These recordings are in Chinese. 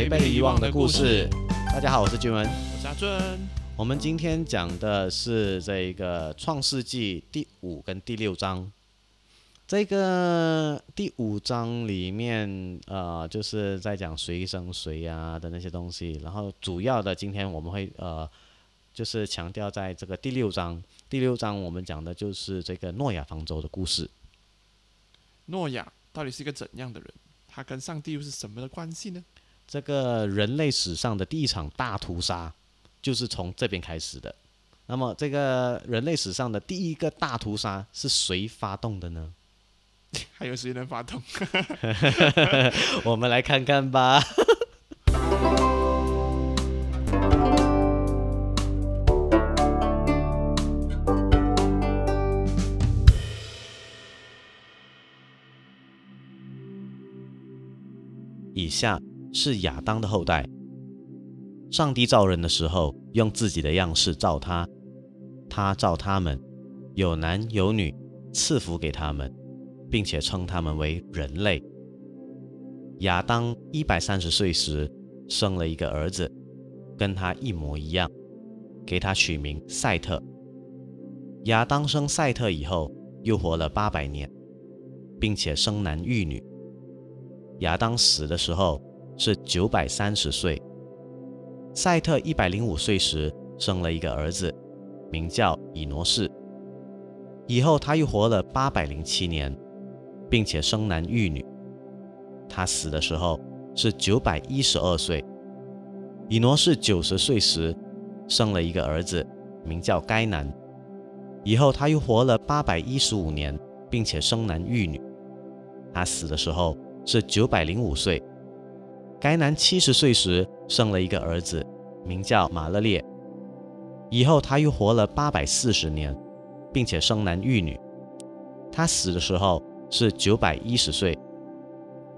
找回被遗忘的故事。大家好，我是君文。我是阿尊。我们今天讲的是这个《创世纪》第五跟第六章。这个第五章里面，呃，就是在讲谁生谁啊的那些东西。然后主要的，今天我们会呃，就是强调在这个第六章。第六章我们讲的就是这个诺亚方舟的故事。诺亚到底是一个怎样的人？他跟上帝又是什么的关系呢？这个人类史上的第一场大屠杀，就是从这边开始的。那么，这个人类史上的第一个大屠杀是谁发动的呢？还有谁能发动？我们来看看吧。以下是亚当的后代。上帝造人的时候，用自己的样式造他，他造他们，有男有女，赐福给他们，并且称他们为人类。亚当一百三十岁时，生了一个儿子，跟他一模一样，给他取名赛特。亚当生赛特以后，又活了八百年，并且生男育女。亚当死的时候是九百三十岁。赛特一百零五岁时生了一个儿子，名叫以挪士。以后他又活了八百零七年，并且生男育女。他死的时候是九百一十二岁。以挪士九十岁时生了一个儿子，名叫该南。以后他又活了八百一十五年，并且生男育女。他死的时候。是九百零五岁，该男七十岁时生了一个儿子，名叫马勒列。以后他又活了八百四十年，并且生男育女。他死的时候是九百一十岁。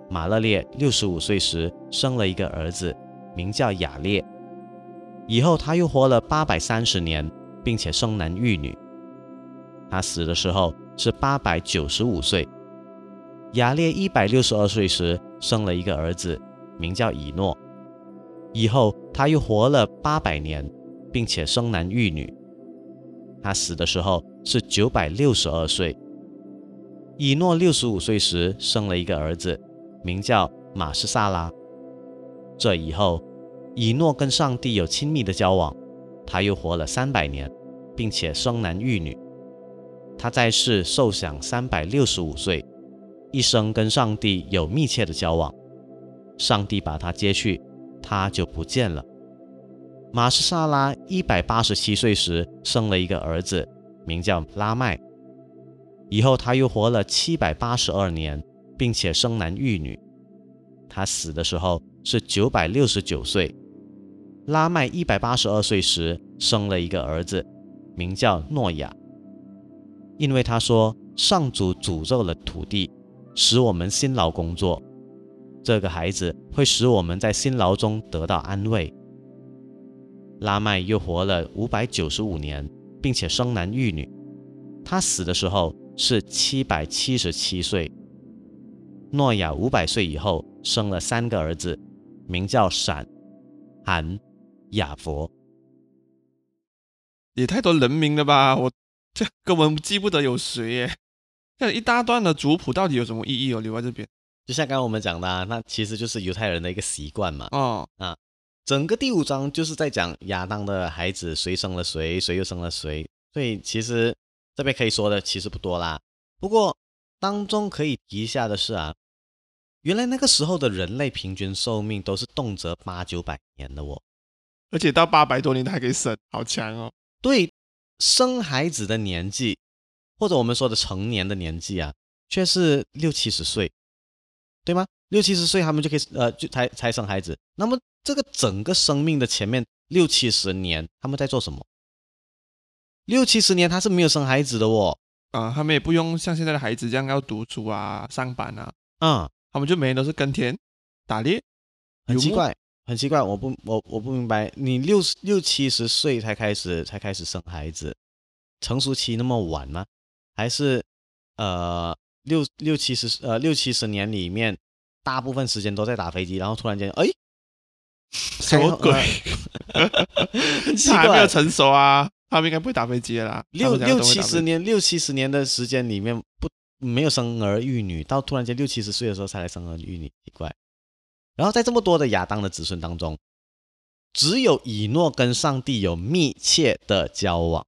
马勒列六十五岁时生了一个儿子，名叫雅列。以后他又活了八百三十年，并且生男育女。他死的时候是八百九十五岁。雅列一百六十二岁时生了一个儿子，名叫以诺。以后他又活了八百年，并且生男育女。他死的时候是九百六十二岁。以诺六十五岁时生了一个儿子，名叫马士萨拉。这以后，以诺跟上帝有亲密的交往，他又活了三百年，并且生男育女。他在世寿享三百六十五岁。一生跟上帝有密切的交往，上帝把他接去，他就不见了。马士萨拉一百八十七岁时生了一个儿子，名叫拉麦。以后他又活了七百八十二年，并且生男育女。他死的时候是九百六十九岁。拉麦一百八十二岁时生了一个儿子，名叫诺亚，因为他说上主诅咒了土地。使我们辛劳工作，这个孩子会使我们在辛劳中得到安慰。拉麦又活了五百九十五年，并且生男育女。他死的时候是七百七十七岁。诺亚五百岁以后生了三个儿子，名叫闪、含、雅佛。也太多人名了吧？我这根本记不得有谁耶。这一大段的族谱到底有什么意义哦？留在这边，就像刚刚我们讲的，那其实就是犹太人的一个习惯嘛。哦啊，整个第五章就是在讲亚当的孩子谁生了谁，谁又生了谁。所以其实这边可以说的其实不多啦。不过当中可以提一下的是啊，原来那个时候的人类平均寿命都是动辄八九百年的哦，而且到八百多年他还可以生，好强哦。对，生孩子的年纪。或者我们说的成年的年纪啊，却是六七十岁，对吗？六七十岁他们就可以呃，就才才生孩子。那么这个整个生命的前面六七十年，他们在做什么？六七十年他是没有生孩子的哦。啊，他们也不用像现在的孩子这样要读书啊、上班啊。嗯，他们就每天都是耕田、打猎。很奇怪，很奇怪，我不我我不明白，你六六七十岁才开始才开始生孩子，成熟期那么晚吗？还是，呃，六六七十呃六七十年里面，大部分时间都在打飞机，然后突然间，哎，什么鬼？他 还没有，成熟啊，他们应该不会打飞机的啦。六六七十年六七十年的时间里面不没有生儿育女，到突然间六七十岁的时候才来生儿育女，奇怪。然后在这么多的亚当的子孙当中，只有以诺跟上帝有密切的交往。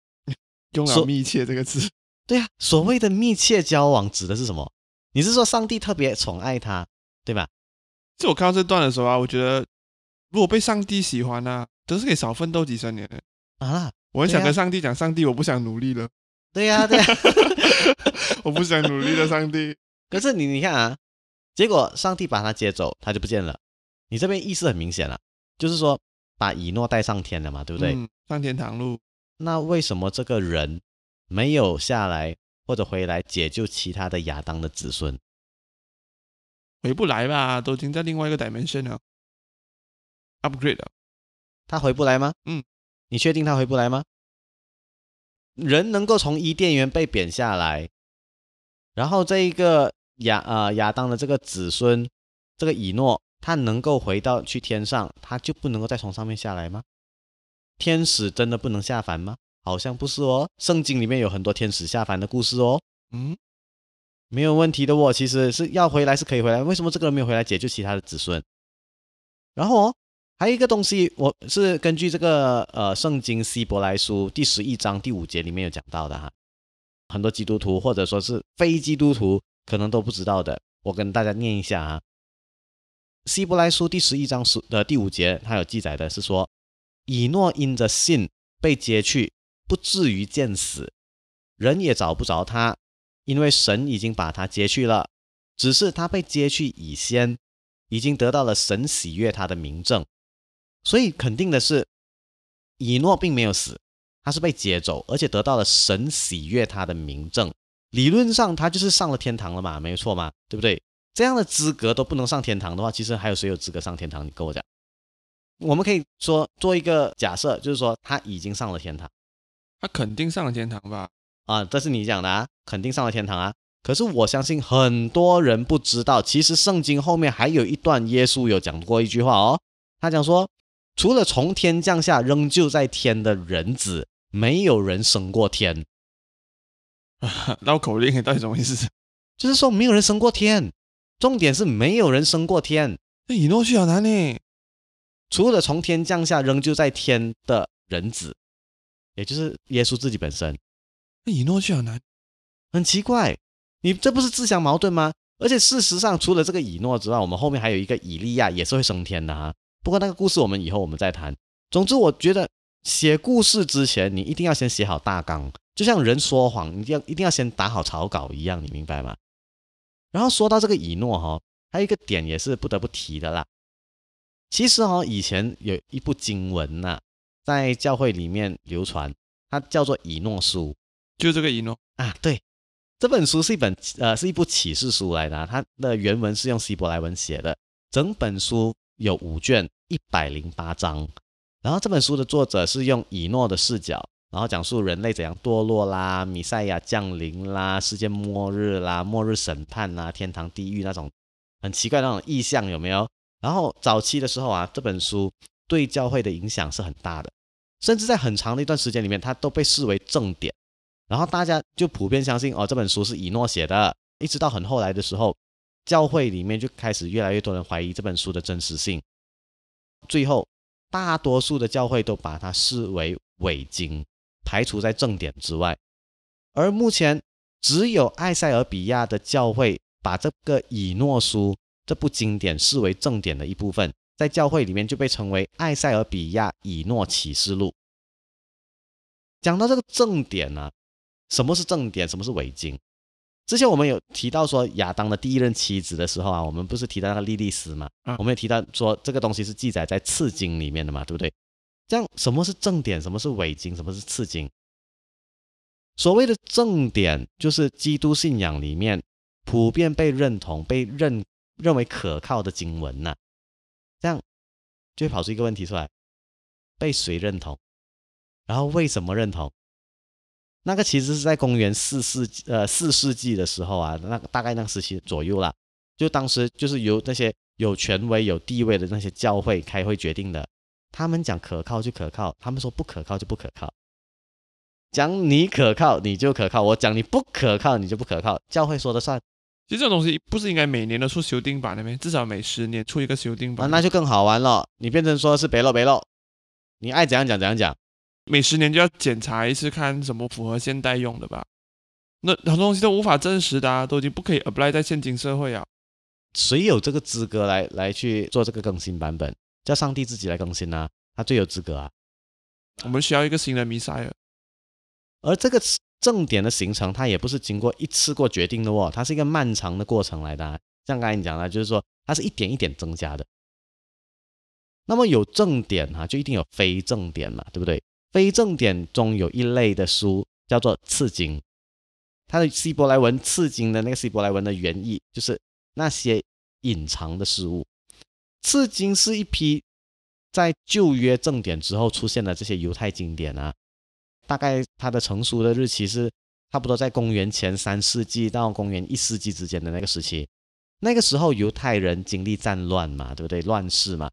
用了“密切”这个字。对呀、所谓的密切交往指的是什么？你是说上帝特别宠爱他，对吧？就我看到这段的时候啊，我觉得如果被上帝喜欢啊，真是可以少奋斗几十年的。啊，我很想跟上帝讲，上帝，我不想努力了，对呀、对呀、我不想努力了，上帝。可是你你看啊，结果上帝把他接走，他就不见了。你这边意思很明显了，就是说把以诺带上天了嘛，对不对？嗯，上天堂路，那为什么这个人没有下来或者回来解救其他的亚当的子孙？回不来吧？都已经在另外一个 dimension 了，upgrade 了。他回不来吗？嗯，你确定他回不来吗？人能够从伊甸园被贬下来，然后这一个亚呃、亚当的这个子孙，这个以诺，他能够回到去天上，他就不能够再从上面下来吗？天使真的不能下凡吗？好像不是哦，圣经里面有很多天使下凡的故事哦。嗯，没有问题的哦，其实是要回来是可以回来，为什么这个人没有回来解救其他的子孙？然后哦，还有一个东西，我是根据这个呃圣经希伯来书第十一章第五节里面有讲到的哈，很多基督徒或者说是非基督徒可能都不知道的，我跟大家念一下啊。希伯来书第十一章十的第五节，它有记载的是说，以诺因着信被接去，不至于见死，人也找不着他，因为神已经把他接去了，只是他被接去以先，已经得到了神喜悦他的名证，所以肯定的是，以诺并没有死，他是被接走，而且得到了神喜悦他的名证。理论上他就是上了天堂了嘛，没有错嘛，对不对？这样的资格都不能上天堂的话，其实还有谁有资格上天堂？你跟我讲。我们可以说做一个假设，就是说他已经上了天堂。他肯定上了天堂吧？啊，这是你讲的啊，肯定上了天堂啊。可是我相信很多人不知道，其实圣经后面还有一段，耶稣有讲过一句话哦，他讲说，除了从天降下仍旧在天的人子，没有人升过天，绕口令到底什么意思？就是说没有人升过天。重点是没有人升过天，那以诺去好难呢。除了从天降下仍旧在天的人子，也就是耶稣自己本身。那以诺去好难。很奇怪，你这不是自相矛盾吗？而且事实上，除了这个以诺之外，我们后面还有一个以利亚也是会升天的哈。不过那个故事我们以后我们再谈。总之，我觉得写故事之前，你一定要先写好大纲，就像人说谎，一定要一定要先打好草稿一样，你明白吗？然后说到这个以诺哈、还有一个点也是不得不提的啦。其实哈、以前有一部经文呐、在教会里面流传，它叫做以诺书。就这个以诺，啊，对，这本书是一本呃是一部启示书来的、啊，它的原文是用希伯来文写的，整本书有五卷，一百零八章。然后这本书的作者是用以诺的视角，然后讲述人类怎样堕落啦、弥赛亚降临啦、世界末日啦、末日审判啦、天堂地狱那种很奇怪的那种意象有没有？然后早期的时候啊，这本书对教会的影响是很大的，甚至在很长的一段时间里面，它都被视为正典。然后大家就普遍相信哦，这本书是以诺写的，一直到很后来的时候，教会里面就开始越来越多人怀疑这本书的真实性，最后大多数的教会都把它视为伪经，排除在正典之外。而目前只有埃塞俄比亚的教会把这个以诺书这部经典视为正典的一部分，在教会里面就被称为埃塞俄比亚以诺启示录。讲到这个正典呢、什么是正典？什么是伪经？之前我们有提到说亚当的第一任妻子的时候啊，我们不是提到那个莉莉丝嘛？啊我们也提到说这个东西是记载在次经里面的嘛，对不对？这样什么是正典？什么是伪经？什么是次经？所谓的正典，就是基督信仰里面普遍被认同、被认认为可靠的经文呐、这样就会跑出一个问题出来：被谁认同？然后为什么认同？那个其实是在公元四世纪呃四世纪的时候啊，那大概那个时期左右啦，就当时就是由那些有权威、有地位的那些教会开会决定的。他们讲可靠就可靠，他们说不可靠就不可靠。讲你可靠你就可靠，我讲你不可靠你就不可靠，教会说的算。其实这种东西不是应该每年都出修订版的吗？至少每十年出一个修订啊，版。那就更好玩了。你变成说是北漏北漏，你爱怎样讲怎样讲。每十年就要检查一次，看什么符合现代用的吧。那很多东西都无法证实的、啊，都已经不可以 apply 在现今社会啊。谁有这个资格来来去做这个更新版本？叫上帝自己来更新啊，他最有资格啊。我们需要一个新的弥赛亚。而这个正点的形成，它也不是经过一次过决定的哦，它是一个漫长的过程来的。像刚才你讲的，就是说它是一点一点增加的。那么有正点哈、就一定有非正点嘛，对不对？非正点中有一类的书叫做次经，它的希伯来文次经的那个希伯来文的原意就是那些隐藏的事物。次经是一批在旧约正典之后出现的这些犹太经典啊，大概它的成熟的日期是差不多在公元前三世纪到公元一世纪之间的那个时期。那个时候犹太人经历战乱嘛，对不对？乱世嘛，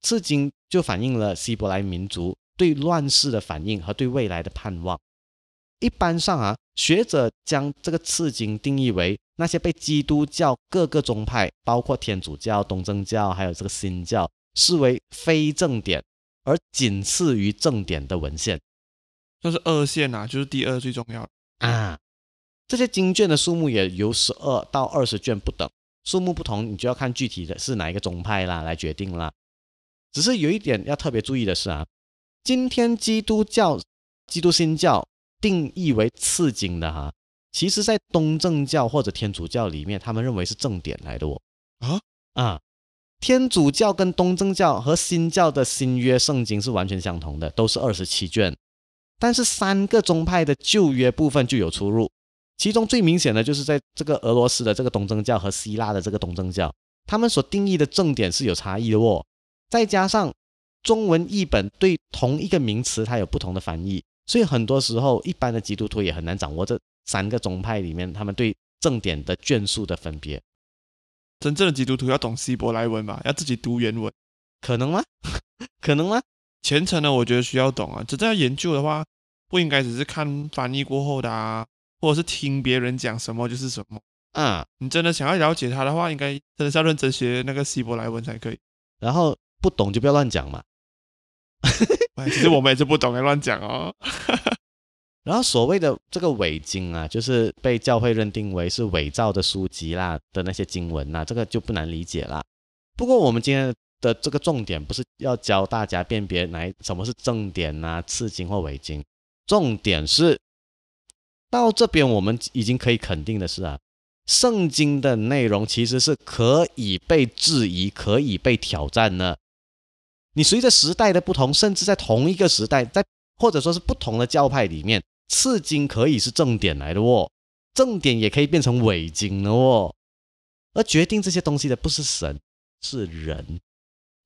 次经就反映了希伯来民族对乱世的反应和对未来的盼望。一般上啊，学者将这个次经定义为那些被基督教各个宗派，包括天主教、东正教，还有这个新教，视为非正典而仅次于正典的文献就是二线啊，就是第二最重要的。啊。这些经卷的数目也由十二到二十卷不等，数目不同，你就要看具体的是哪一个宗派啦来决定啦。只是有一点要特别注意的是啊，今天基督教、基督新教定义为次经的哈，其实在东正教或者天主教里面，他们认为是正典来的哦。啊啊，天主教跟东正教和新教的新约圣经是完全相同的，都是二十七卷，但是三个宗派的旧约部分就有出入。其中最明显的就是在这个俄罗斯的这个东正教和希腊的这个东正教，他们所定义的正典是有差异的哦。再加上中文译本对同一个名词它有不同的翻译，所以很多时候一般的基督徒也很难掌握这三个宗派里面他们对正典的卷数的分别，真正的基督徒要懂希伯来文吧，要自己读原文。可能吗？可能吗？虔诚的，我觉得需要懂啊。真正要研究的话，不应该只是看翻译过后的啊，或者是听别人讲什么就是什么。啊，你真的想要了解它的话，应该真的是要认真学那个希伯来文才可以。然后不懂就不要乱讲嘛。哎，其实我们也是不懂，乱讲哦。然后所谓的这个伪经啊，就是被教会认定为是伪造的书籍啦的那些经文呐、这个就不难理解啦。不过我们今天的这个重点不是要教大家辨别哪什么是正典呐、次经或伪经，重点是到这边我们已经可以肯定的是啊，圣经的内容其实是可以被质疑、可以被挑战的。你随着时代的不同，甚至在同一个时代，在或者说是不同的教派里面，次经可以是正典来的哦，正典也可以变成伪经的哦。而决定这些东西的不是神，是人。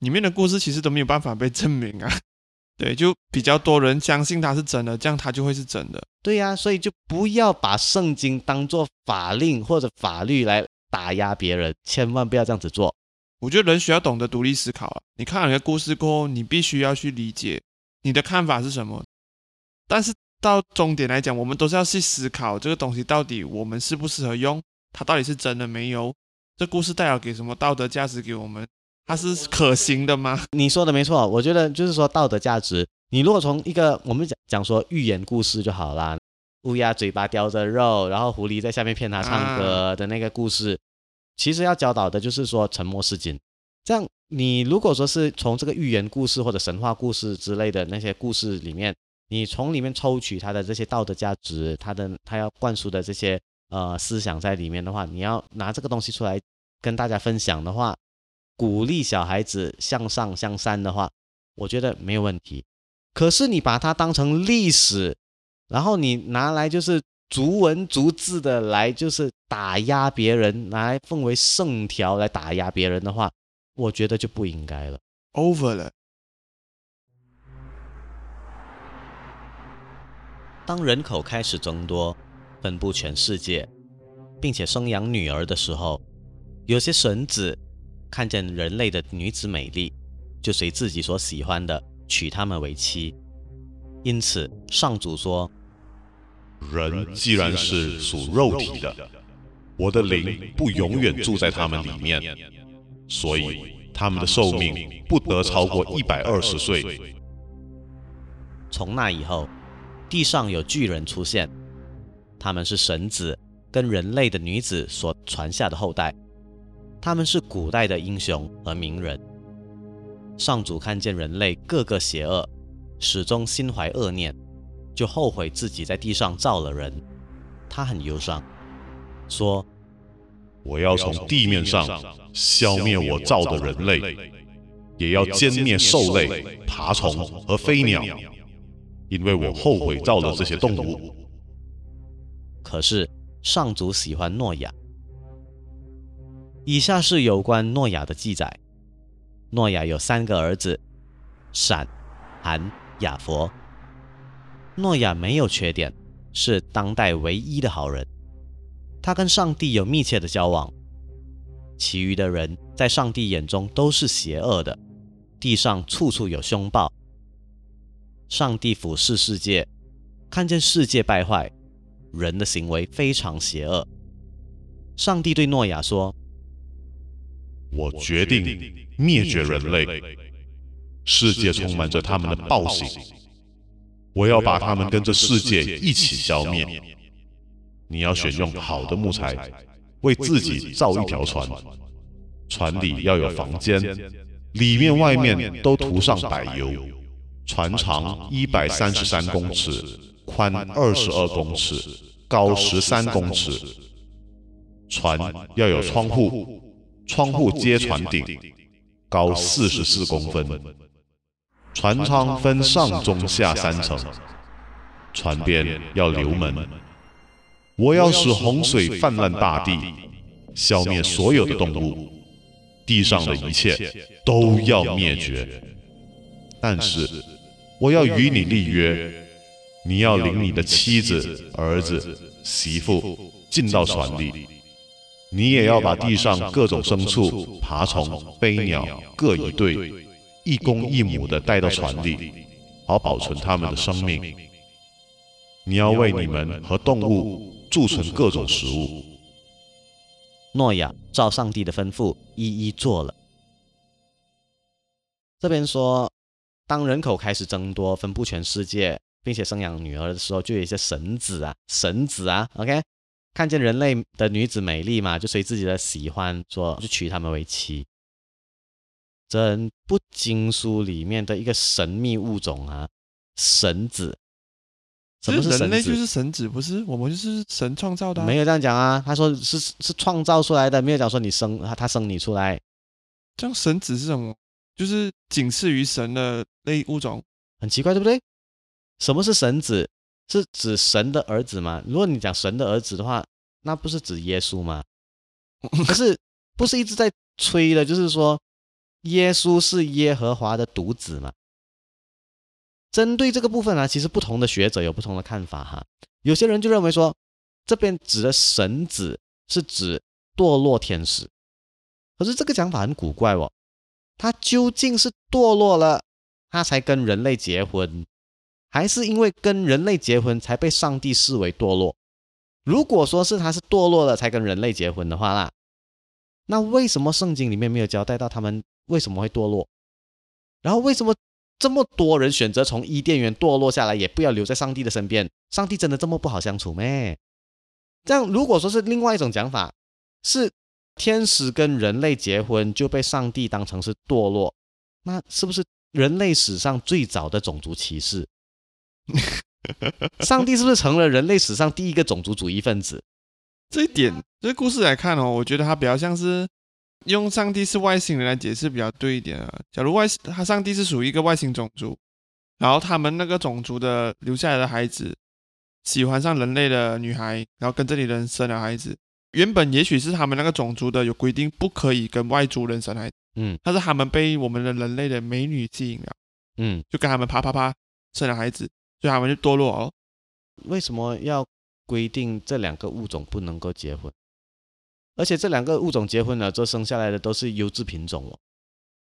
里面的故事其实都没有办法被证明啊。对，就比较多人相信它是真的，这样它就会是真的。对呀、所以就不要把圣经当做法令或者法律来打压别人，千万不要这样子做。我觉得人需要懂得独立思考啊。你看了一个故事过后，你必须要去理解你的看法是什么。但是到终点来讲，我们都是要去思考这个东西到底我们适不适合用，它到底是真的没有，这故事代表给什么道德价值给我们，它是可行的吗？你说的没错，我觉得就是说道德价值。你如果从一个我们讲讲说寓言故事就好啦，乌鸦嘴巴叼着肉，然后狐狸在下面骗它唱歌的那个故事，其实要教导的就是说沉默是金。这样，你如果说是从这个寓言故事或者神话故事之类的那些故事里面，你从里面抽取它的这些道德价值，它的它要灌输的这些呃思想在里面的话，你要拿这个东西出来跟大家分享的话，鼓励小孩子向上向善的话，我觉得没有问题。可是你把它当成历史，然后你拿来就是逐文逐字的来就是打压别人，拿来奉为圣条来打压别人的话，我觉得就不应该了。over 了，当人口开始增多，分布全世界，并且生养女儿的时候，有些神子看见人类的女子美丽，就随自己所喜欢的娶她们为妻。因此，上主说：“人既然是属肉体的，我的灵不永远住在他们里面，所以他们的寿命不得超过一百二十岁。”从那以后，地上有巨人出现，他们是神子跟人类的女子所传下的后代，他们是古代的英雄和名人。上主看见人类个个邪恶。始终心怀恶念，就后悔自己在地上造了人。他很忧伤，说：“我要从地面上消灭我造的人类，也要歼灭兽类、爬虫和飞鸟，因为我后悔造了这些动物。”可是上主喜欢诺亚。以下是有关诺亚的记载：诺亚有三个儿子，闪、含。亚佛，诺亚没有缺点，是当代唯一的好人。他跟上帝有密切的交往。其余的人在上帝眼中都是邪恶的，地上处处有凶暴。上帝俯视世界，看见世界败坏，人的行为非常邪恶。上帝对诺亚说：“我决定灭绝人类。”世界充满着他们的暴行，我要把他们跟着世界一起消灭。你要选用好的木材，为自己造一条船，船里要有房间，里面外面都涂上柏油。船长一百三十三公尺，宽二十二公尺，高十三公尺。船要有窗户，窗户接船顶，高四十四公分。船舱分上中下三层，船边要留门。我要使洪水泛滥大地，消灭所有的动物，地上的一切都要灭绝。但是我要与你立约，你要领你的妻子、儿子、媳妇进到船里，你也要把地上各种牲畜、爬虫、飞鸟各一对。一公一母的带到船里，好保存它们的生命。你要为你们和动物贮存各种食物。诺亚照上帝的吩咐一一做了。这边说，当人口开始增多，分布全世界，并且生养女儿的时候，就有一些神子啊，神子啊，OK，看见人类的女子美丽嘛，就随自己的喜欢，说就娶她们为妻。整部经书里面的一个神秘物种啊，神子，什么是人类就是神子，不是我们就是神创造的，没有这样讲啊。他说是是创造出来的，没有讲说你生他他生你出来。这样神子是什么？就是仅次于神的类物种，很奇怪，对不对？什么是神子？是指神的儿子吗？如果你讲神的儿子的话，那不是指耶稣吗？可是不是一直在吹的，就是说。耶稣是耶和华的独子嘛？针对这个部分啊，其实不同的学者有不同的看法哈。有些人就认为说，这边指的神子是指堕落天使，可是这个讲法很古怪哦。他究竟是堕落了，他才跟人类结婚，还是因为跟人类结婚才被上帝视为堕落？如果说是他是堕落了才跟人类结婚的话啦，那为什么圣经里面没有交代到他们？为什么会堕落？然后为什么这么多人选择从伊甸园堕落下来，也不要留在上帝的身边？上帝真的这么不好相处咩？这样如果说是另外一种讲法，是天使跟人类结婚就被上帝当成是堕落，那是不是人类史上最早的种族歧视？上帝是不是成了人类史上第一个种族主义分子？这一点，这故事来看哦，我觉得它比较像是。用上帝是外星人来解释比较对一点啊。假如外他上帝是属于一个外星种族，然后他们那个种族的留下来的孩子喜欢上人类的女孩，然后跟这里人生了孩子。原本也许是他们那个种族的有规定不可以跟外族人生孩子，嗯，但是他们被我们的人类的美女吸引了，嗯，就跟他们啪啪啪生了孩子，所以他们就堕落哦。为什么要规定这两个物种不能够结婚？而且这两个物种结婚了，这生下来的都是优质品种哦，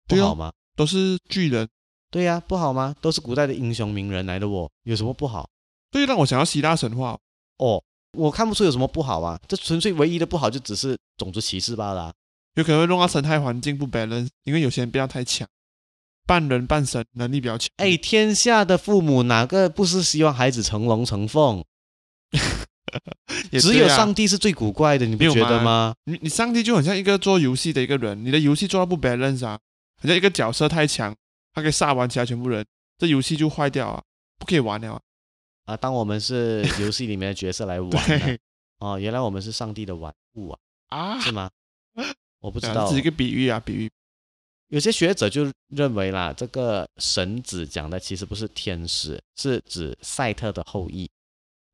不好吗？都是巨人，对呀、不好吗？都是古代的英雄名人来的哦，有什么不好？对，让我想到希腊神话。哦，我看不出有什么不好啊，这纯粹唯一的不好就只是种族歧视罢了啊、有可能会弄到生态环境不 balance，因为有些人变得太强，半人半神，能力比较强。哎，天下的父母哪个不是希望孩子成龙成凤？啊只有上帝是最古怪的，你不觉得吗吗？你你上帝就很像一个做游戏的一个人，你的游戏做到不 balance 啊，好像一个角色太强，他可以杀完其他全部人，这游戏就坏掉啊，不可以玩了啊。啊，当我们是游戏里面的角色来玩 哦，原来我们是上帝的玩物啊，啊，是吗？我不知道对啊这是一个比喻啊，比喻。有些学者就认为啦，这个神子讲的其实不是天使，是指赛特的后裔。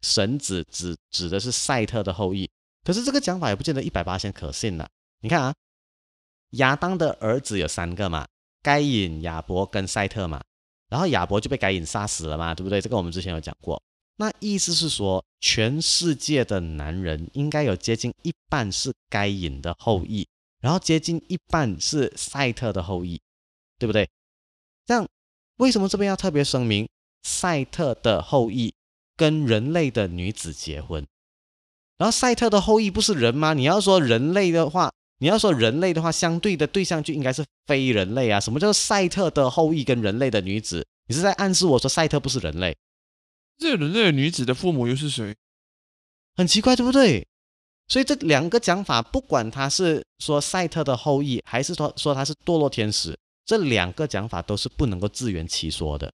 神子指指的是赛特的后裔，可是这个讲法也不见得一百八千可信呐。你看啊，亚当的儿子有三个嘛，该隐、亚伯跟赛特嘛，然后亚伯就被该隐杀死了嘛，对不对？这个我们之前有讲过。那意思是说，全世界的男人应该有接近一半是该隐的后裔，然后接近一半是赛特的后裔，对不对？这样为什么这边要特别声明赛特的后裔跟人类的女子结婚？然后赛特的后裔不是人吗？你要说人类的话，你要说人类的话，相对的对象就应该是非人类啊。什么叫赛特的后裔跟人类的女子？你是在暗示我说赛特不是人类？这人类的女子的父母又是谁？很奇怪，对不对？所以这两个讲法，不管他是说赛特的后裔，还是说说他是堕落天使，这两个讲法都是不能够自圆其说的。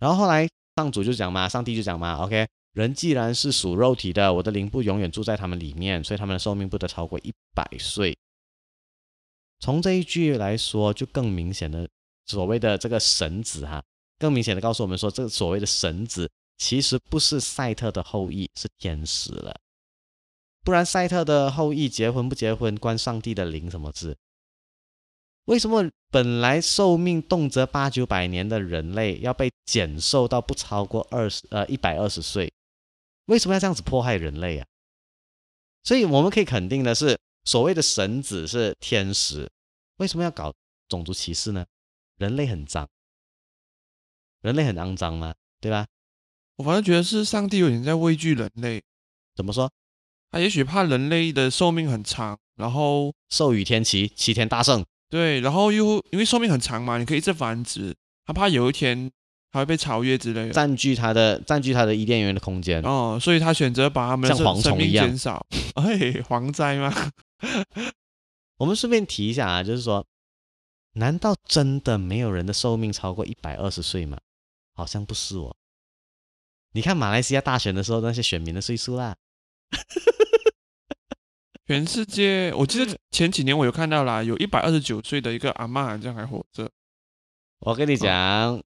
然后后来上主就讲嘛，上帝就讲嘛，OK，人既然是属肉体的，我的灵不永远住在他们里面，所以他们的寿命不得超过一百岁。从这一句来说，就更明显的所谓的这个神子哈，更明显的告诉我们说，这个所谓的神子其实不是赛特的后裔，是天使了。不然赛特的后裔结婚不结婚，关上帝的灵什么事？为什么本来寿命动辄八九百年的人类要被减寿到不超过二十呃一百二十岁？为什么要这样子迫害人类啊？所以我们可以肯定的是，所谓的神子是天使，为什么要搞种族歧视呢？人类很脏，人类很肮脏吗？对吧？我反正觉得是上帝有点在畏惧人类，怎么说？他也许怕人类的寿命很长，然后寿与天齐，齐天大圣。对，然后又因为寿命很长嘛，你可以一直繁殖，他怕有一天他会被超越之类的。占据他的占据他的伊甸园的空间。哦，所以他选择把他们的像蝗生生命虫一样减少。哎，蝗灾吗？我们顺便提一下啊，就是说，难道真的没有人的寿命超过一百二十岁吗？好像不是哦。你看马来西亚大选的时候，那些选民的岁数啦，全世界，我记得前几年我有看到啦，有一百二十九岁的一个阿嬷好像还活着。我跟你讲，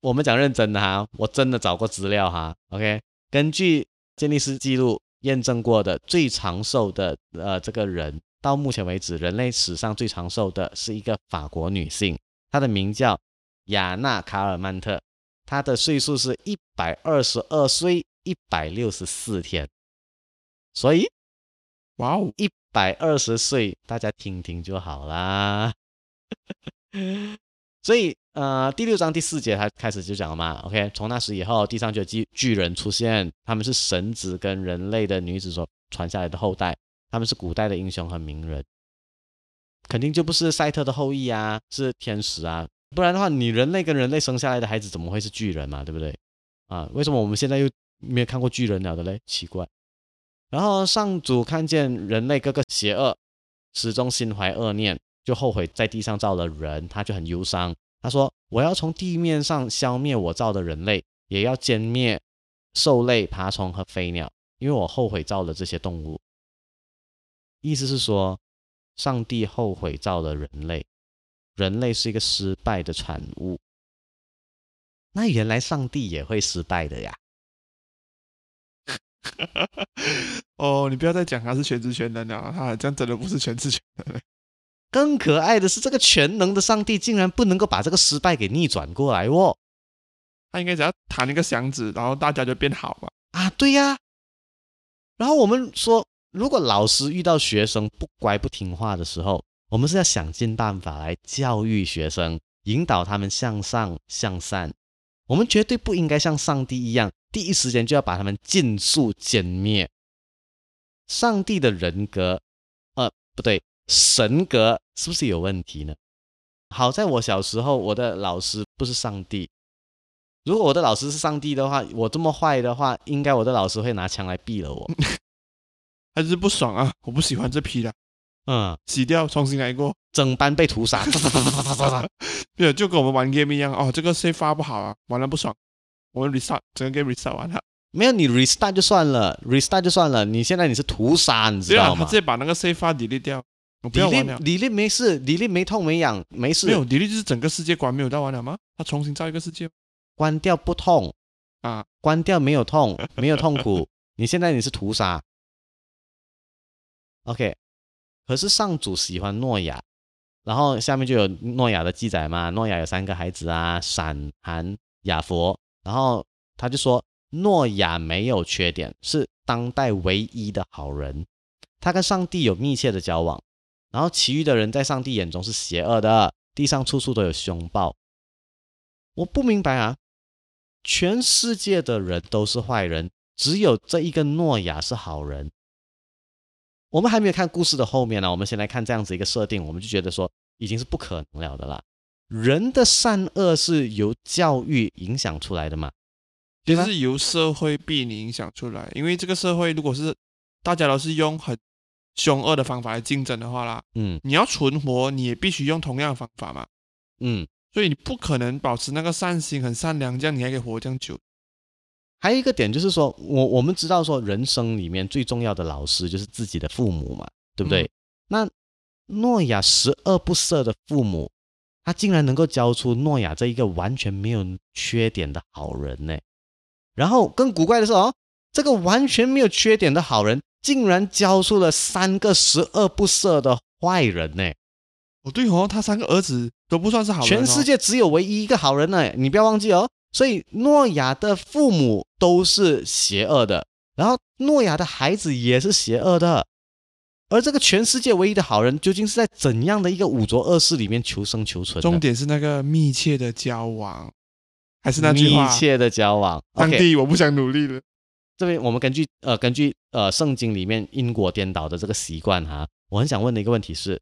我们讲认真的哈，我真的找过资料哈。OK，根据健力士记录验证过的最长寿的呃这个人，到目前为止，人类史上最长寿的是一个法国女性，她的名叫雅娜卡尔曼特，她的岁数是一百二十二岁一百六十四天，所以哇哦，一百二十岁，大家听听就好啦。所以，呃，第六章第四节他开始就讲了嘛，OK，从那时以后，地上就有巨巨人出现，他们是神子跟人类的女子所传下来的后代，他们是古代的英雄和名人，肯定就不是赛特的后裔啊，是天使啊，不然的话，你人类跟人类生下来的孩子怎么会是巨人嘛，对不对？啊，为什么我们现在又没有看过巨人了的嘞？奇怪。然后上主看见人类各个邪恶，始终心怀恶念，就后悔在地上造了人，他就很忧伤。他说：“我要从地面上消灭我造的人类，也要歼灭兽类、爬虫和飞鸟，因为我后悔造了这些动物。”意思是说，上帝后悔造了人类，人类是一个失败的产物。那原来上帝也会失败的呀。哦，你不要再讲他是全知全能了，他好像真的不是全知全能。更可爱的是，这个全能的上帝竟然不能够把这个失败给逆转过来哦！他应该只要弹一个响指，然后大家就变好嘛。啊，对呀。然后我们说，如果老师遇到学生不乖不听话的时候，我们是要想尽办法来教育学生，引导他们向上向善。我们绝对不应该像上帝一样，第一时间就要把他们尽数歼灭。上帝的人格，呃，不对，神格是不是有问题呢？好在我小时候，我的老师不是上帝。如果我的老师是上帝的话，我这么坏的话，应该我的老师会拿枪来毙了我。还是不爽啊！我不喜欢这批的，嗯，洗掉，重新来过。整班被屠杀。没有，就跟我们玩 game 一样哦。这个 save 发不好啊，玩了不爽，我们 restart 整个 game restart 完了。没有你 restart 就算了，restart 就算了。你现在你是屠杀，你知道吗他直接把那个 save 发 delete 掉，我不要玩了。？delete 没事，delete 没痛没痒，没事。没有 delete 就是整个世界观没有到完了吗？他重新造一个世界关掉不痛，啊。关掉没有痛，没有痛苦。你现在你是屠杀。OK，可是上主喜欢诺亚，然后下面就有诺亚的记载嘛。诺亚有三个孩子啊，闪、含、雅佛。然后他就说，诺亚没有缺点，是当代唯一的好人。他跟上帝有密切的交往，然后其余的人在上帝眼中是邪恶的，地上处处都有凶暴。我不明白啊，全世界的人都是坏人，只有这一个诺亚是好人。我们还没有看故事的后面呢，我们先来看这样子一个设定，我们就觉得说已经是不可能了的啦。人的善恶是由教育影响出来的嘛？就是由社会被你影响出来，因为这个社会如果是大家都是用很凶恶的方法来竞争的话啦，嗯你要存活，你也必须用同样的方法嘛，嗯。所以你不可能保持那个善心很善良，这样你还可以活这样久。还有一个点就是说，我我们知道说，人生里面最重要的老师就是自己的父母嘛，对不对？嗯那诺亚十恶不赦的父母，他竟然能够教出诺亚这一个完全没有缺点的好人呢。然后更古怪的是哦，这个完全没有缺点的好人，竟然教出了三个十恶不赦的坏人呢。哦，对哦，他三个儿子都不算是好人、哦，全世界只有唯一一个好人呢，你不要忘记哦。所以诺亚的父母都是邪恶的，然后诺亚的孩子也是邪恶的，而这个全世界唯一的好人，究竟是在怎样的一个五浊恶世里面求生求存？重点是那个密切的交往，还是那句话，密切的交往。上帝，我不想努力了。这边我们根据呃根据呃圣经里面因果颠倒的这个习惯哈，我很想问的一个问题是：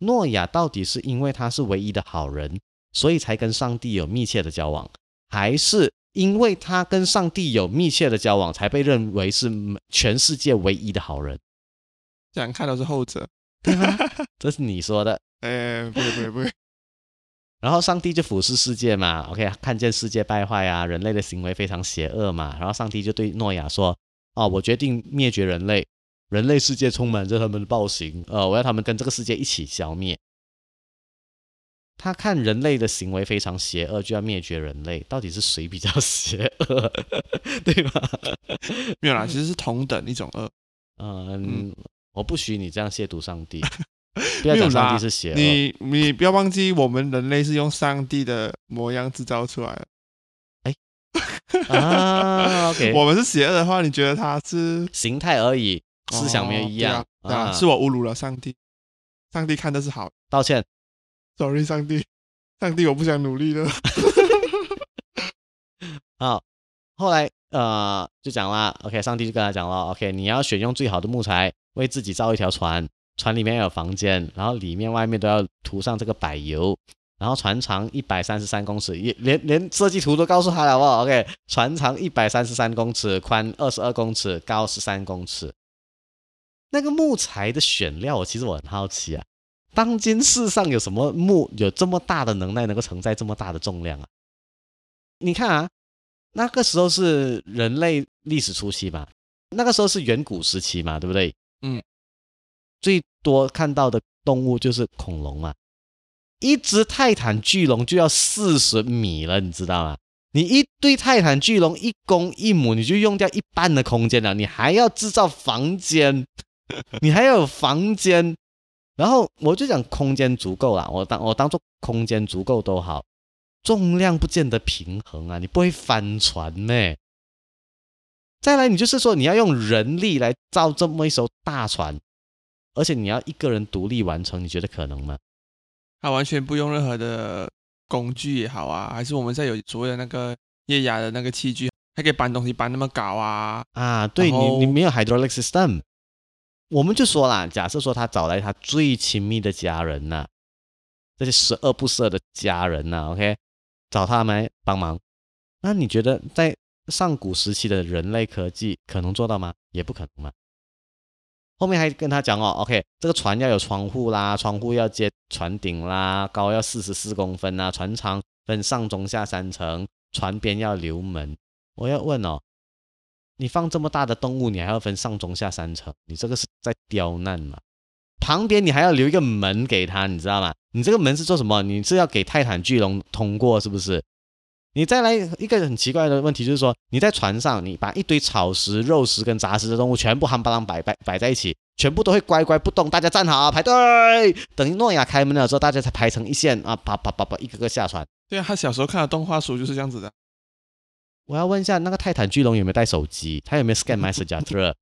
诺亚到底是因为他是唯一的好人，所以才跟上帝有密切的交往，还是因为他跟上帝有密切的交往，才被认为是全世界唯一的好人？这样看都是后者。对吗？这是你说的。哎，不会不会不会，然后上帝就俯视世界嘛，OK，看见世界败坏啊，人类的行为非常邪恶嘛，然后上帝就对诺亚说：“哦，我决定灭绝人类，人类世界充满着他们的暴行，呃，我要他们跟这个世界一起消灭。”他看人类的行为非常邪恶，就要灭绝人类，到底是谁比较邪恶，对吧？没有啦，其实是同等一种恶。嗯，我不许你这样亵渎上帝，不要讲上啦帝是邪恶。你你不要忘记，我们人类是用上帝的模样制造出来的。啊，OK，我们是邪恶的话，你觉得他是形态而已，思想没有一样哦对啊，啊是我侮辱了上帝。上帝看的是好道歉。sorry，上帝，上帝，我不想努力了。好，后来呃就讲啦，OK，上帝就跟他讲了，OK，你要选用最好的木材，为自己造一条船，船里面有房间，然后里面外面都要涂上这个柏油，然后船长一百三十三公尺，连连设计图都告诉他了好不好？OK，船长一百三十三公尺，宽二十二公尺，高十三公尺。那个木材的选料，我其实我很好奇啊，当今世上有什么木有这么大的能耐，能够承载这么大的重量啊？你看啊，那个时候是人类历史初期嘛，那个时候是远古时期嘛，对不对？嗯，最多看到的动物就是恐龙嘛，一只泰坦巨龙就要四十米了，你知道吗？你一对泰坦巨龙一公一母，你就用掉一半的空间了，你还要制造房间，你还要有房间，然后我就讲空间足够啦，我当我当做空间足够都好，重量不见得平衡啊，你不会翻船咩？再来，你就是说你要用人力来造这么一艘大船，而且你要一个人独立完成，你觉得可能吗？他完全不用任何的工具也好啊，还是我们现在有所谓的那个液压的那个器具，还可以搬东西搬那么高啊？啊，对你，你没有 hydraulic system，我们就说啦，假设说他找来他最亲密的家人呐、这些十恶不赦的家人呐、o k 找他们来帮忙，那你觉得在上古时期的人类科技可能做到吗？也不可能嘛。后面还跟他讲哦，OK，这个船要有窗户啦，窗户要接船顶啦，高要四十四公分啦，船长分上中下三层，船边要留门。我要问哦，你放这么大的动物，你还要分上中下三层，你这个是在刁难吗？旁边你还要留一个门给他，你知道吗？你这个门是做什么？你是要给泰坦巨龙通过，是不是？你再来一个很奇怪的问题，就是说你在船上，你把一堆草食、肉食跟杂食的动物全部夯巴啷摆摆摆在一起，全部都会乖乖不动，大家站好排队。等诺亚开门了之后，大家才排成一线啊，啪啪啪啪，一个个下船。对啊，他小时候看的动画书就是这样子的。我要问一下，那个泰坦巨龙有没有带手机？他有没有 scan messenger？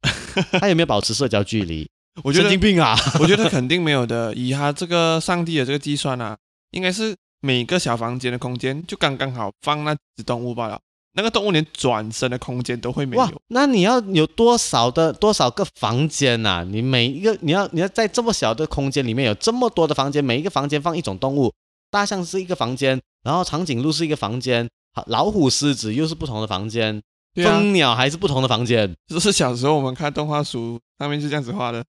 他有没有保持社交距离？我觉得神经病啊！我觉得肯定没有的。以他这个上帝的这个计算啊，应该是每个小房间的空间就刚刚好放那只动物罢了。那个动物连转身的空间都会没哇有。，那你要有多少的多少个房间呐、你每一个你要你要在这么小的空间里面有这么多的房间，每一个房间放一种动物，大象是一个房间，然后长颈鹿是一个房间，好老虎、狮子又是不同的房间，对啊，蜂鸟还是不同的房间，这是小时候我们看动画书上面是这样子画的。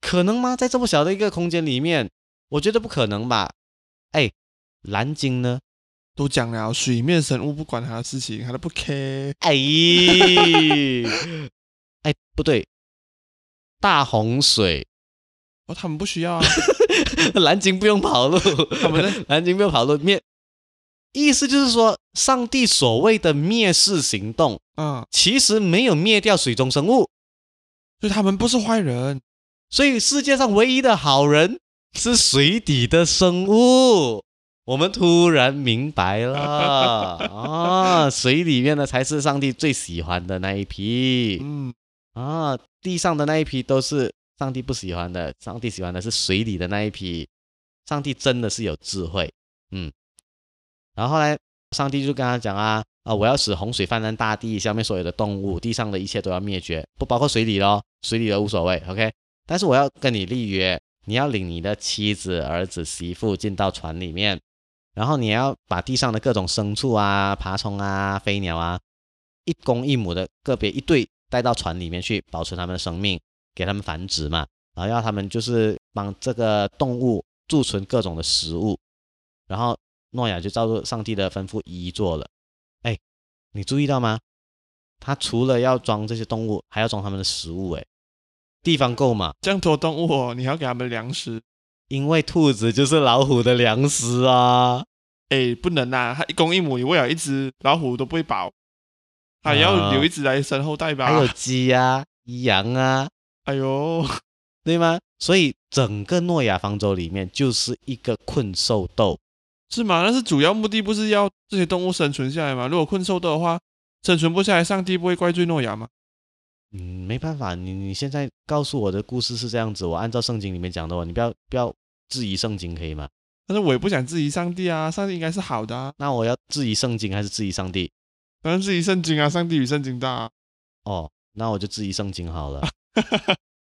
可能吗？在这么小的一个空间里面，我觉得不可能吧？哎，蓝鲸呢？都讲了，水面生物不管他的事情，他都不 care。哎，哎，不对，大洪水，哦，他们不需要啊，蓝鲸不用跑路，他们在蓝鲸不用跑路灭。意思就是说，上帝所谓的灭世行动，嗯，其实没有灭掉水中生物，所以他们不是坏人。所以世界上唯一的好人是水底的生物。我们突然明白了 啊，水里面的才是上帝最喜欢的那一批嗯，啊，地上的那一批都是上帝不喜欢的，上帝喜欢的是水里的那一批。上帝真的是有智慧，嗯。然后后来上帝就跟他讲啊啊，我要使洪水泛滥大地，消灭所有的动物，地上的一切都要灭绝，不包括水里咯，水里的无所谓，OK。但是我要跟你立约，你要领你的妻子、儿子、媳妇进到船里面，然后你要把地上的各种牲畜啊、爬虫啊、飞鸟啊，一公一母的个别一对带到船里面去，保存它们的生命，给它们繁殖嘛，然后要他们就是帮这个动物贮存各种的食物，然后诺亚就照着上帝的吩咐一一做了。哎，你注意到吗？他除了要装这些动物，还要装他们的食物，哎，地方够嘛？这样多动物哦，你还要给他们粮食。因为兔子就是老虎的粮食啊。哎，不能啊，他一公一母，你喂了一只老虎都不会饱，还要留一只来生后代吧？还有鸡啊、羊啊，哎呦，对吗？所以整个诺亚方舟里面就是一个困兽斗。是吗？但是主要目的不是要这些动物生存下来吗？如果困兽斗的话，生存不下来，上帝不会怪罪诺亚吗？嗯，没办法，你你现在告诉我的故事是这样子，我按照圣经里面讲的哦，你不要不要质疑圣经，可以吗？但是我也不想质疑上帝啊，上帝应该是好的啊，那我要质疑圣经还是质疑上帝？当然质疑圣经啊，上帝比圣经大、啊。哦，那我就质疑圣经好了。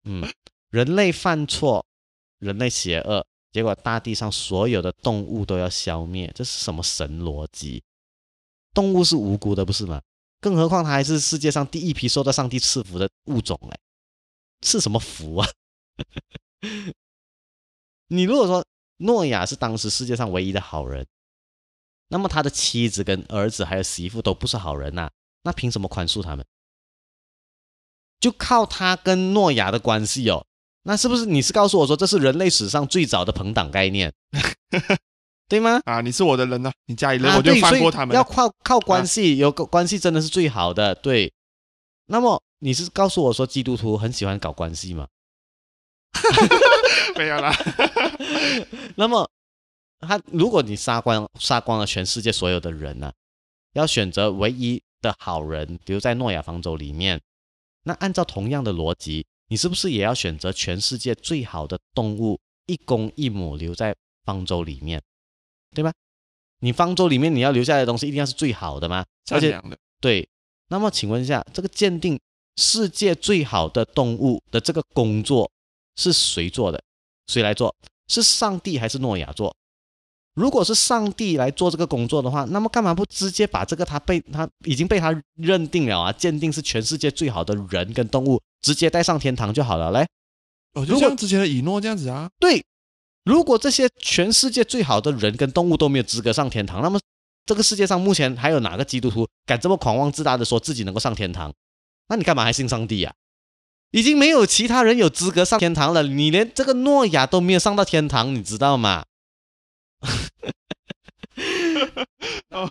嗯，人类犯错，人类邪恶，结果大地上所有的动物都要消灭，这是什么神逻辑？动物是无辜的，不是吗？更何况它还是世界上第一批受到上帝赐福的物种哎，赐什么福啊？你如果说诺亚是当时世界上唯一的好人，那么他的妻子跟儿子还有媳妇都不是好人呐、那凭什么宽恕他们？就靠他跟诺亚的关系哦，那是不是你是告诉我说这是人类史上最早的朋党概念，对吗？啊，你是我的人呐、你家里人啊，我就对，所以放过他们。要靠靠关系，有个关系真的是最好的。对，那么你是告诉我说基督徒很喜欢搞关系吗？没有啦，那么他如果你杀光杀光了全世界所有的人呢、要选择唯一的好人留在诺亚方舟里面，那按照同样的逻辑，你是不是也要选择全世界最好的动物一公一母留在方舟里面，对吧？你方舟里面你要留下来的东西一定要是最好的吗？而且对，那么请问一下，这个鉴定世界最好的动物的这个工作是谁做的？谁来做？是上帝还是诺亚做？如果是上帝来做这个工作的话，那么干嘛不直接把这个他被他已经被他认定了啊，鉴定是全世界最好的人跟动物，直接带上天堂就好了？来，哦，就像之前的以诺这样子啊，对，如果这些全世界最好的人跟动物都没有资格上天堂，那么这个世界上目前还有哪个基督徒敢这么狂妄自大的说自己能够上天堂？那你干嘛还信上帝呀、已经没有其他人有资格上天堂了，你连这个诺亚都没有上到天堂，你知道吗？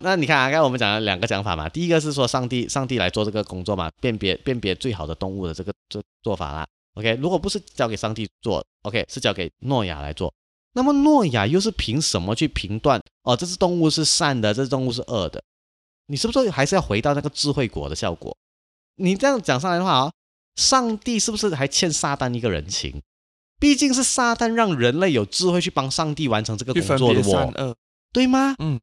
那你看啊，刚才我们讲了两个讲法嘛，第一个是说上帝上帝来做这个工作嘛，辨别辨别最好的动物的这个做做法啦。OK，如果不是交给上帝做，OK 是交给诺亚来做，那么诺亚又是凭什么去评断哦这只动物是善的，这只动物是恶的？你是不是还是要回到那个智慧果的效果？你这样讲上来的话啊、上帝是不是还欠撒旦一个人情？毕竟是撒旦让人类有智慧去帮上帝完成这个工作的对吗？嗯，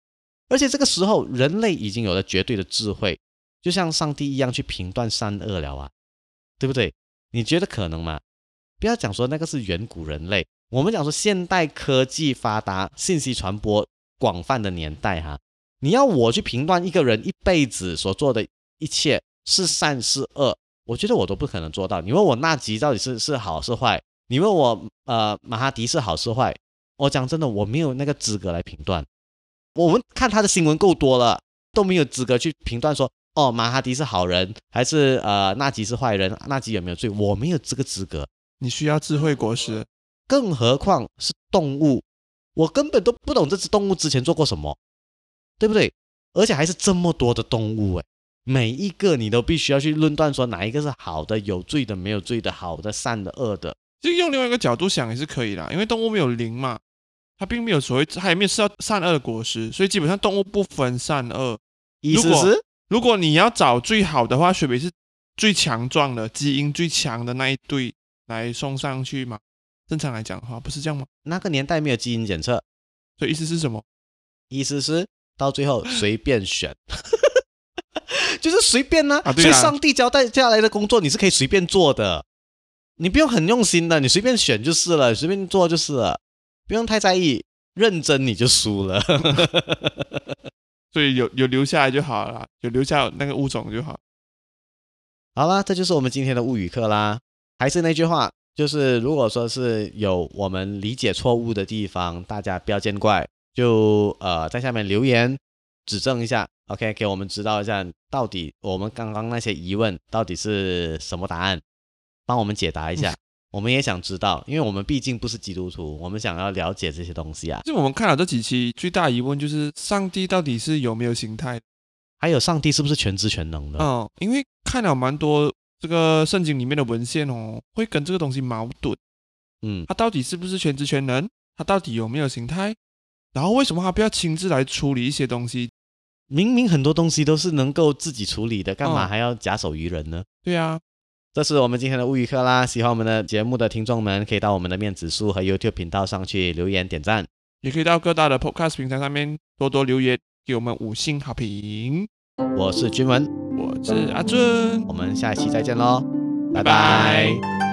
而且这个时候人类已经有了绝对的智慧，就像上帝一样去评断善恶了啊，对不对？你觉得可能吗？不要讲说那个是远古人类，我们讲说现代科技发达、信息传播广泛的年代哈，你要我去评断一个人一辈子所做的一切是善是恶，我觉得我都不可能做到。你问我纳吉到底是是好是坏，你问我呃马哈迪是好是坏，我讲真的，我没有那个资格来评断。我们看他的新闻够多了，都没有资格去评断说，哦，马哈迪是好人还是呃纳吉是坏人，纳吉有没有罪，我没有这个资格。你需要智慧果实，更何况是动物，我根本都不懂这只动物之前做过什么，对不对？而且还是这么多的动物，诶，每一个你都必须要去论断说哪一个是好的、有罪的、没有罪的、好的、善的、恶的。就用另外一个角度想也是可以啦，因为动物没有灵嘛，它并没有所谓，它也没有吃到善恶的果实，所以基本上动物不分善恶。意思是，如果你要找最好的话，雪北是最强壮的、基因最强的那一对来送上去嘛？正常来讲的话，不是这样吗？那个年代没有基因检测，所以意思是什么？意思是到最后随便选，就是随便呢、啊对啊所以上帝交代下来的工作，你是可以随便做的，你不用很用心的，你随便选就是了，随便做就是了，不用太在意，认真你就输了。所以有有留下来就好了啦，有留下那个物种就好。好啦，这就是我们今天的物语课啦。还是那句话，就是如果说是有我们理解错误的地方，大家不要见怪，就呃在下面留言指正一下，OK，给我们知道一下到底我们刚刚那些疑问到底是什么答案，帮我们解答一下。我们也想知道，因为我们毕竟不是基督徒，我们想要了解这些东西啊。就我们看了这几期，最大疑问就是上帝到底是有没有形态？还有上帝是不是全知全能的？嗯，因为看了蛮多这个圣经里面的文献哦，会跟这个东西矛盾。嗯，他到底是不是全知全能？他到底有没有形态？然后为什么他不要亲自来处理一些东西？明明很多东西都是能够自己处理的，干嘛嗯还要假手于人呢？对啊，这是我们今天的物语课啦！喜欢我们的节目的听众们，可以到我们的面子书和 YouTube 频道上去留言点赞。也可以到各大的 Podcast 平台上面多多留言，给我们五星好评。我是君文，我是阿尊，我们下一期再见喽，拜拜拜拜